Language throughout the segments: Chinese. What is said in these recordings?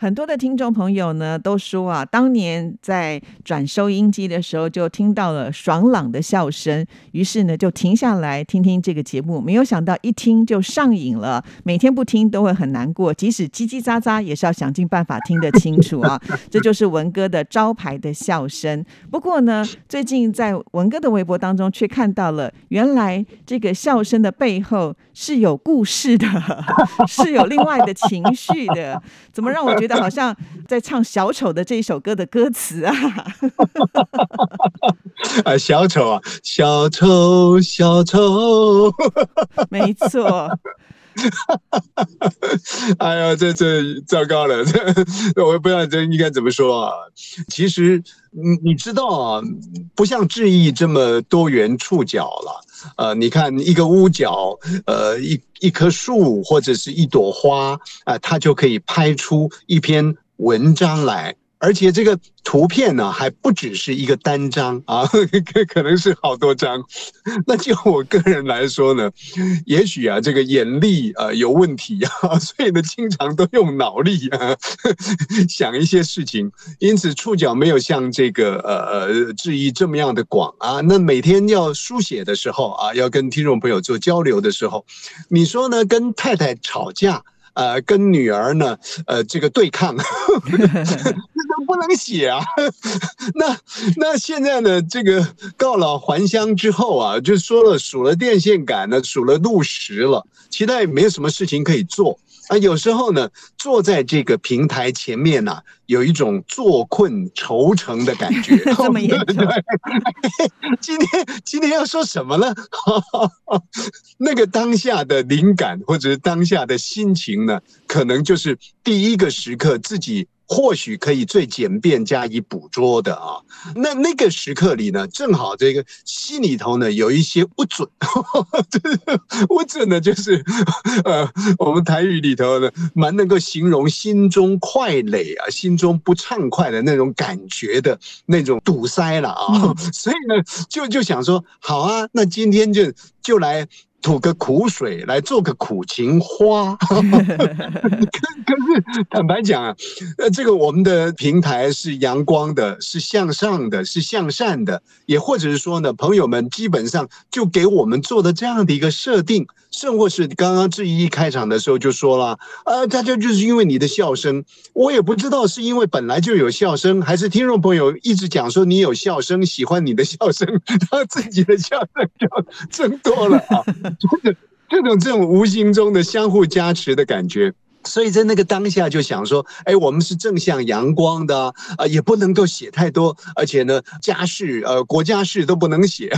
很多的听众朋友呢都说啊，当年在转收音机的时候就听到了爽朗的笑声，于是呢就停下来听听这个节目。没有想到一听就上瘾了，每天不听都会很难过，即使叽叽喳喳也是要想尽办法听得清楚啊。这就是文哥的招牌的笑声。不过呢，最近在文哥的微博当中却看到了，原来这个笑声的背后是有故事的，是有另外的情绪的。怎么让我觉得？好像在唱小丑的这一首歌的歌词啊，啊，小丑啊，小丑，小丑，没错。哈哈哈！哈哎呀，这这糟糕了，这 我也不知道这应该怎么说啊。其实你你知道啊，不像智毅这么多元触角了。呃，你看一个屋角，呃，一一棵树或者是一朵花，啊，它就可以拍出一篇文章来。而且这个图片呢，还不只是一个单张啊，可可能是好多张。那就我个人来说呢，也许啊，这个眼力啊有问题啊，所以呢，经常都用脑力啊想一些事情，因此触角没有像这个呃呃质疑这么样的广啊。那每天要书写的时候啊，要跟听众朋友做交流的时候，你说呢？跟太太吵架。呃，跟女儿呢，呃，这个对抗，这 都不能写啊。那那现在呢，这个告老还乡之后啊，就说了数了电线杆呢，数了路石了，其他也没有什么事情可以做。啊，有时候呢，坐在这个平台前面呢，有一种坐困愁城的感觉。这么严 重？今天今天要说什么呢？那个当下的灵感或者是当下的心情呢，可能就是第一个时刻自己。或许可以最简便加以捕捉的啊，那那个时刻里呢，正好这个心里头呢有一些不准，不准呢就是呃，我们台语里头呢蛮能够形容心中快累啊，心中不畅快的那种感觉的那种堵塞了啊，所以呢就就想说，好啊，那今天就就来。吐个苦水来做个苦情花，可 可是坦白讲啊，呃，这个我们的平台是阳光的，是向上的，是向善的，也或者是说呢，朋友们基本上就给我们做的这样的一个设定。甚或是刚刚志毅一开场的时候就说了，呃，大家就是因为你的笑声，我也不知道是因为本来就有笑声，还是听众朋友一直讲说你有笑声，喜欢你的笑声，他自己的笑声就增多了啊，就是这种这种无形中的相互加持的感觉。所以在那个当下就想说，哎，我们是正向阳光的啊，也不能够写太多，而且呢，家事呃国家事都不能写，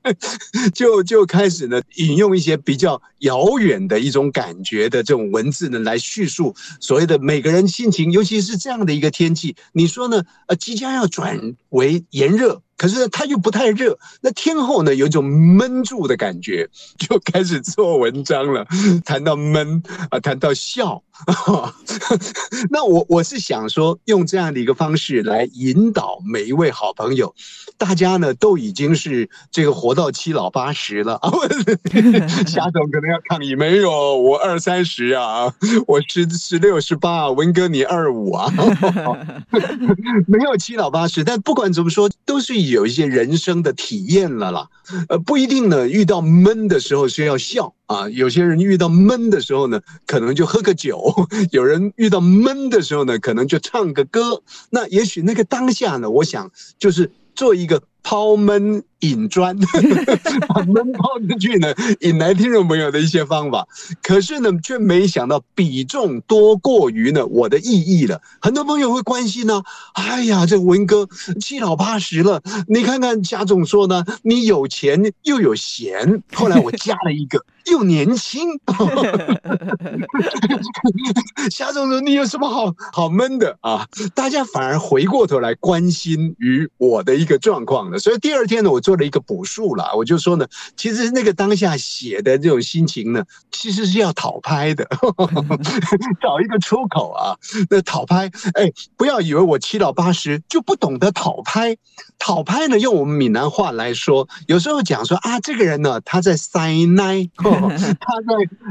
就就开始呢引用一些比较遥远的一种感觉的这种文字呢来叙述所谓的每个人心情，尤其是这样的一个天气，你说呢？呃，即将要转为炎热。可是它又不太热，那天后呢有一种闷住的感觉，就开始做文章了。谈到闷啊，谈到笑，那我我是想说，用这样的一个方式来引导每一位好朋友。大家呢都已经是这个活到七老八十了啊，夏总可能要抗议，没有我二三十啊，我十十六十八，文哥你二五啊，没有七老八十，但不管怎么说，都是有一些人生的体验了啦。呃，不一定呢，遇到闷的时候是要笑啊，有些人遇到闷的时候呢，可能就喝个酒；有人遇到闷的时候呢，可能就唱个歌。那也许那个当下呢，我想就是。做一个抛闷引砖，把闷泡进去呢，引来听众朋友的一些方法。可是呢，却没想到比重多过于呢我的意义了。很多朋友会关心呢，哎呀，这文哥七老八十了，你看看贾总说呢，你有钱又有闲。后来我加了一个。又年轻，夏总说你有什么好好闷的啊？大家反而回过头来关心于我的一个状况了。所以第二天呢，我做了一个补述了，我就说呢，其实那个当下写的这种心情呢，其实是要讨拍的，找一个出口啊。那讨拍，哎，不要以为我七老八十就不懂得讨拍。讨拍呢，用我们闽南话来说，有时候讲说啊，这个人呢，他在塞奶。他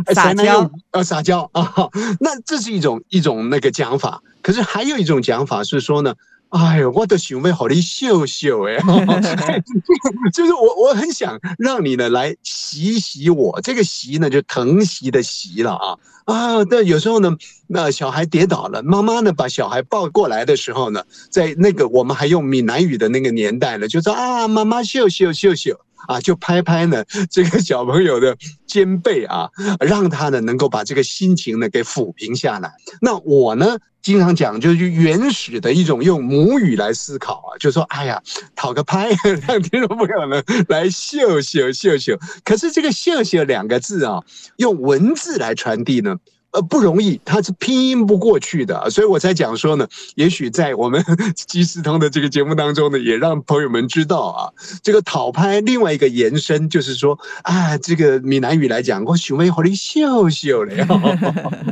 在撒娇，呃，撒娇啊，那这是一种一种那个讲法。可是还有一种讲法是说呢，哎呦，我的行为好的秀秀哎，就是我我很想让你呢来洗洗我，这个洗呢就疼惜的洗了啊啊！但有时候呢，那小孩跌倒了，妈妈呢把小孩抱过来的时候呢，在那个我们还用闽南语的那个年代呢，就说啊，妈妈秀秀秀秀。啊，就拍拍呢这个小朋友的肩背啊，让他呢能够把这个心情呢给抚平下来。那我呢经常讲，就是原始的一种用母语来思考啊，就说哎呀，讨个拍，让听众朋友呢来秀秀秀秀。可是这个秀秀两个字啊，用文字来传递呢。呃，不容易，它是拼音不过去的，所以我才讲说呢，也许在我们 即时通的这个节目当中呢，也让朋友们知道啊，这个讨拍另外一个延伸就是说啊，这个闽南语来讲，我许微好的秀秀了，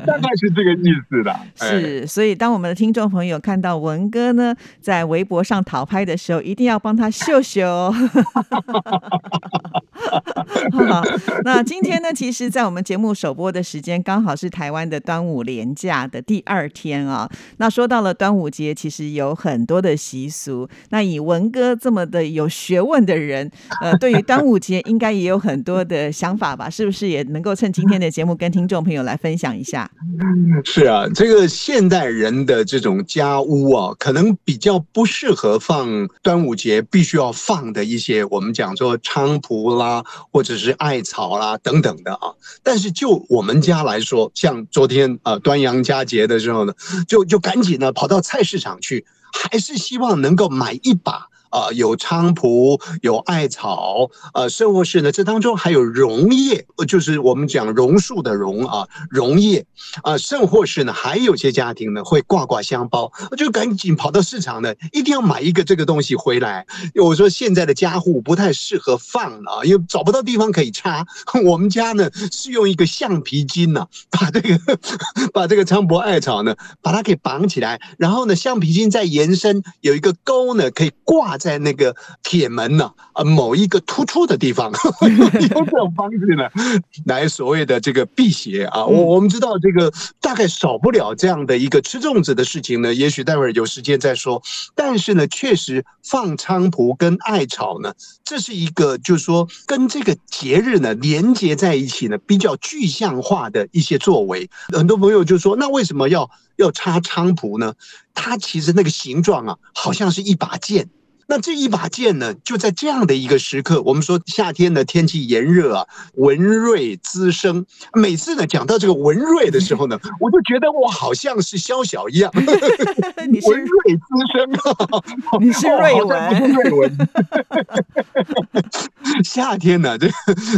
大概是这个意思的。是，所以当我们的听众朋友看到文哥呢在微博上讨拍的时候，一定要帮他秀秀。那今天呢，其实，在我们节目首播的时间，刚好是台湾的端午连假的第二天啊。那说到了端午节，其实有很多的习俗。那以文哥这么的有学问的人，呃，对于端午节应该也有很多的想法吧？是不是也能够趁今天的节目跟听众朋友来分享一下？是啊，这个现代人的这种家屋啊，可能比较不适合放端午节必须要放的一些，我们讲说菖蒲啦。或者是艾草啦等等的啊，但是就我们家来说，像昨天啊端阳佳节的时候呢，就就赶紧呢跑到菜市场去，还是希望能够买一把。啊，有菖蒲，有艾草，呃，甚或是呢，这当中还有榕叶，就是我们讲榕树的榕啊，榕叶啊，甚或是呢，还有些家庭呢会挂挂香包，就赶紧跑到市场呢，一定要买一个这个东西回来。我说现在的家户不太适合放啊，因为找不到地方可以插。我们家呢是用一个橡皮筋呢，把这个把这个菖蒲艾草呢，把它给绑起来，然后呢，橡皮筋再延伸，有一个钩呢可以挂。在那个铁门呢，啊，某一个突出的地方，用这种方式呢，来所谓的这个辟邪啊。我我们知道这个大概少不了这样的一个吃粽子的事情呢。也许待会儿有时间再说。但是呢，确实放菖蒲跟艾草呢，这是一个就是说跟这个节日呢连接在一起呢，比较具象化的一些作为。很多朋友就说，那为什么要要插菖蒲呢？它其实那个形状啊，好像是一把剑。那这一把剑呢，就在这样的一个时刻，我们说夏天的天气炎热啊，文瑞滋生。每次呢讲到这个文瑞的时候呢，我就觉得我好像是萧晓一样，文瑞滋生，你是瑞文，瑞文。夏天呢，这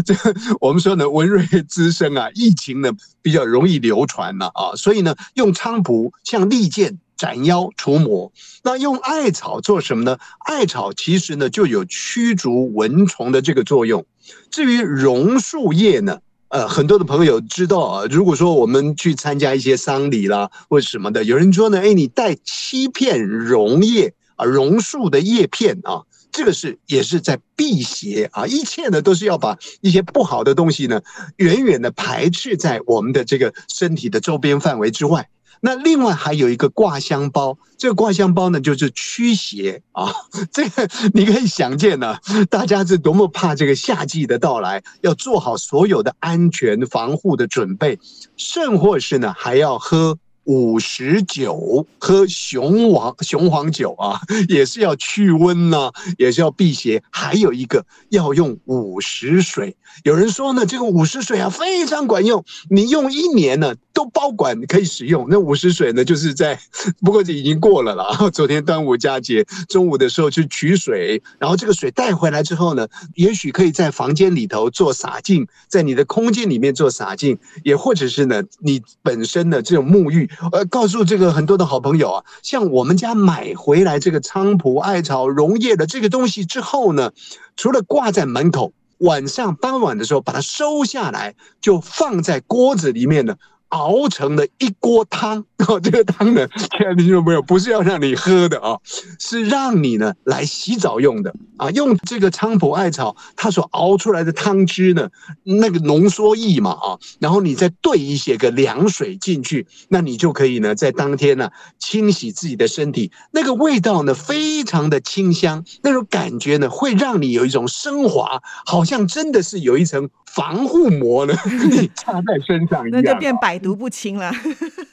这我们说呢，文瑞滋生啊，疫情呢比较容易流传了啊，所以呢，用菖蒲像利剑。斩妖除魔，那用艾草做什么呢？艾草其实呢就有驱逐蚊虫的这个作用。至于榕树叶呢，呃，很多的朋友知道啊。如果说我们去参加一些丧礼啦或者什么的，有人说呢，哎，你带七片榕叶啊，榕树的叶片啊，这个是也是在辟邪啊。一切呢都是要把一些不好的东西呢，远远的排斥在我们的这个身体的周边范围之外。那另外还有一个挂香包，这个挂香包呢就是驱邪啊。这个你可以想见呢，大家是多么怕这个夏季的到来，要做好所有的安全防护的准备，甚或是呢还要喝五十九，喝雄黄雄黄酒啊，也是要去温呐、也是要辟邪。还有一个要用午时水，有人说呢，这个午时水啊非常管用，你用一年呢都包管可以使用。那午时水呢，就是在不过这已经过了了。昨天端午佳节中午的时候去取水，然后这个水带回来之后呢，也许可以在房间里头做洒净，在你的空间里面做洒净，也或者是呢，你本身的这种沐浴。呃，告诉这个很多的好朋友啊，像我们家买回来这个菖蒲、艾草、溶液的这个东西之后呢，除了挂在门口，晚上傍晚的时候把它收下来，就放在锅子里面呢。熬成了一锅汤。哦，这个汤呢，亲爱的听众朋友，不是要让你喝的啊，是让你呢来洗澡用的啊。用这个菖蒲艾草，它所熬出来的汤汁呢，那个浓缩液嘛啊，然后你再兑一些个凉水进去，那你就可以呢，在当天呢清洗自己的身体，那个味道呢非常的清香，那种感觉呢会让你有一种升华，好像真的是有一层防护膜呢，你插在身上一样，那就变百毒不侵了。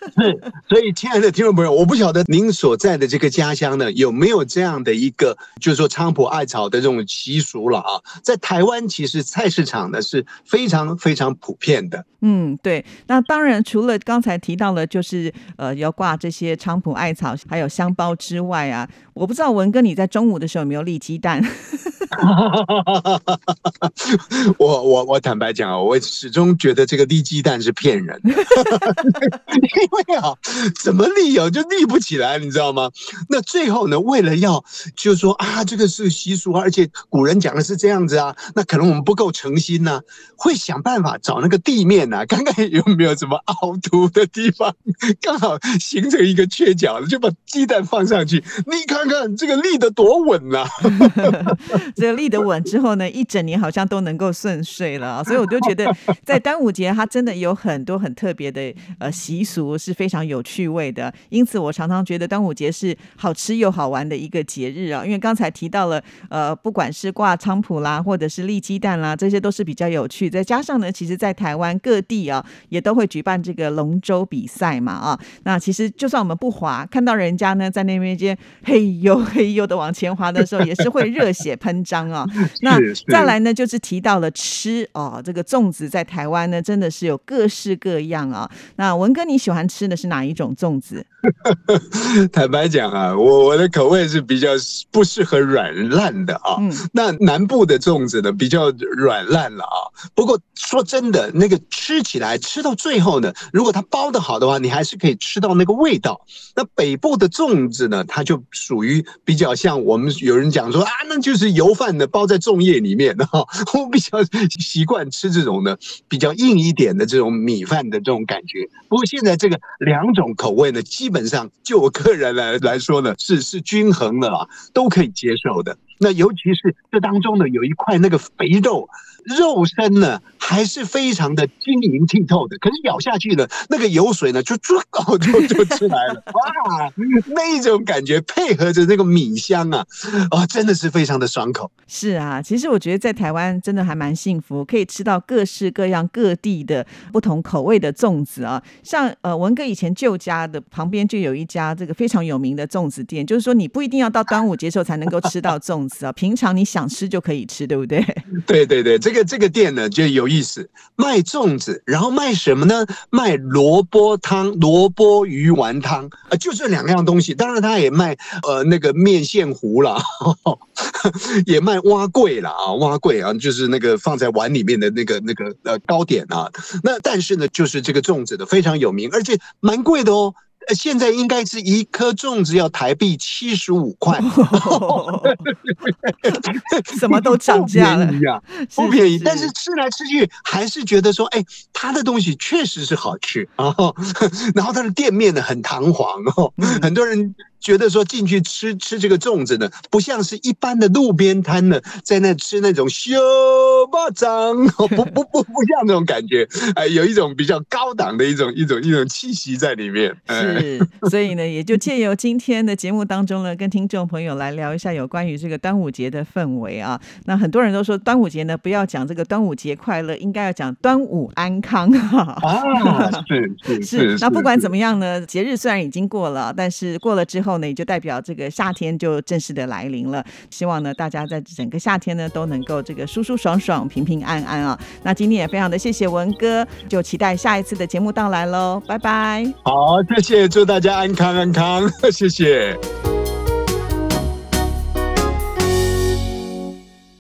是，所以亲爱的听众朋友，我不晓得您所在的这个家乡呢，有没有这样的一个，就是说菖蒲艾草的这种习俗了啊？在台湾，其实菜市场呢是非常非常普遍的。嗯，对。那当然，除了刚才提到了，就是呃要挂这些菖蒲艾草，还有香包之外啊，我不知道文哥你在中午的时候有没有立鸡蛋？我我我坦白讲啊，我始终觉得这个立鸡蛋是骗人，因 会啊，怎么立啊就立不起来，你知道吗？那最后呢，为了要就说啊，这个是习俗啊，而且古人讲的是这样子啊，那可能我们不够诚心呢、会想办法找那个地面呢、看看有没有什么凹凸的地方，刚好形成一个缺角，就把鸡蛋放上去，你看看这个立得多稳呐、这个立得稳之后呢，一整年好像都能够顺遂了，所以我就觉得在端午节它真的有很多很特别的呃习俗是非常有趣味的，因此我常常觉得端午节是好吃又好玩的一个节日啊，因为刚才提到了呃不管是挂菖蒲啦，或者是立鸡蛋啦，这些都是比较有趣，再加上呢，其实在台湾各地啊也都会举办这个龙舟比赛嘛啊，那其实就算我们不滑，看到人家呢在那边间嘿呦嘿呦的往前滑的时候，也是会热血喷张啊。那再来呢，就是提到了吃哦，这个粽子在台湾呢真的是有各式各样啊。那文哥你喜欢吃的是哪一种粽子？坦白讲啊，我我的口味是比较不适合软烂的啊。嗯那南部的粽子呢，比较软烂了啊。不过说真的，那个吃起来吃到最后呢，如果它包的好的话，你还是可以吃到那个味道。那北部的粽子呢，它就属于比较像我们有人讲说啊，那就是油饭的包在粽叶里面哈、我比较习惯吃这种呢比较硬一点的这种米饭的这种感觉。不过现在这个两种口味呢，基本上就我个人来来说呢，是是均衡的啊，都可以接受的。那尤其是这当中呢，有一块那个肥肉，肉身呢还是非常的晶莹剔透的，可是咬下去呢，那个油水呢就就哦就就出来了，哇，那一种感觉配合着那个米香啊，哦，真的是非常的爽口。是啊，其实我觉得在台湾真的还蛮幸福，可以吃到各式各样各地的不同口味的粽子啊。像呃文哥以前旧家的旁边就有一家这个非常有名的粽子店，就是说你不一定要到端午节时候才能够吃到粽子啊，平常你想吃就可以吃，对不对？对对对，这个这个店呢就有意思，卖粽子，然后卖什么呢？卖萝卜汤、萝卜鱼丸汤，呃，就这两样东西。当然，他也卖呃那个面线糊啦，也卖蛙桂啦啊，蛙桂啊，就是那个放在碗里面的那个那个呃糕点啊。那但是呢，就是这个粽子的非常有名，而且蛮贵的哦。呃现在应该是一颗粽子要台币七十五块，什么都涨价了 不便宜啊，不便宜。但是吃来吃去还是觉得说，哎，他的东西确实是好吃啊。然后他的店面呢很堂皇哦，嗯很多人觉得说进去吃吃这个粽子呢，不像是一般的路边摊呢，在那吃那种修巴掌，不不不不像那种感觉，哎，有一种比较高档的一种一种一种气息在里面。是，所以呢，也就借由今天的节目当中呢，跟听众朋友来聊一下有关于这个端午节的氛围啊。那很多人都说端午节呢，不要讲这个端午节快乐，应该要讲端午安康。啊，是是 是。那不管怎么样呢，节日虽然已经过了，但是过了之后呢，也就代表这个夏天就正式的来临了。希望呢，大家在整个夏天呢都能够这个舒舒爽爽、平平安安啊。那今天也非常的谢谢文哥，就期待下一次的节目到来喽，拜拜。好，谢谢，祝大家安康安康，谢谢。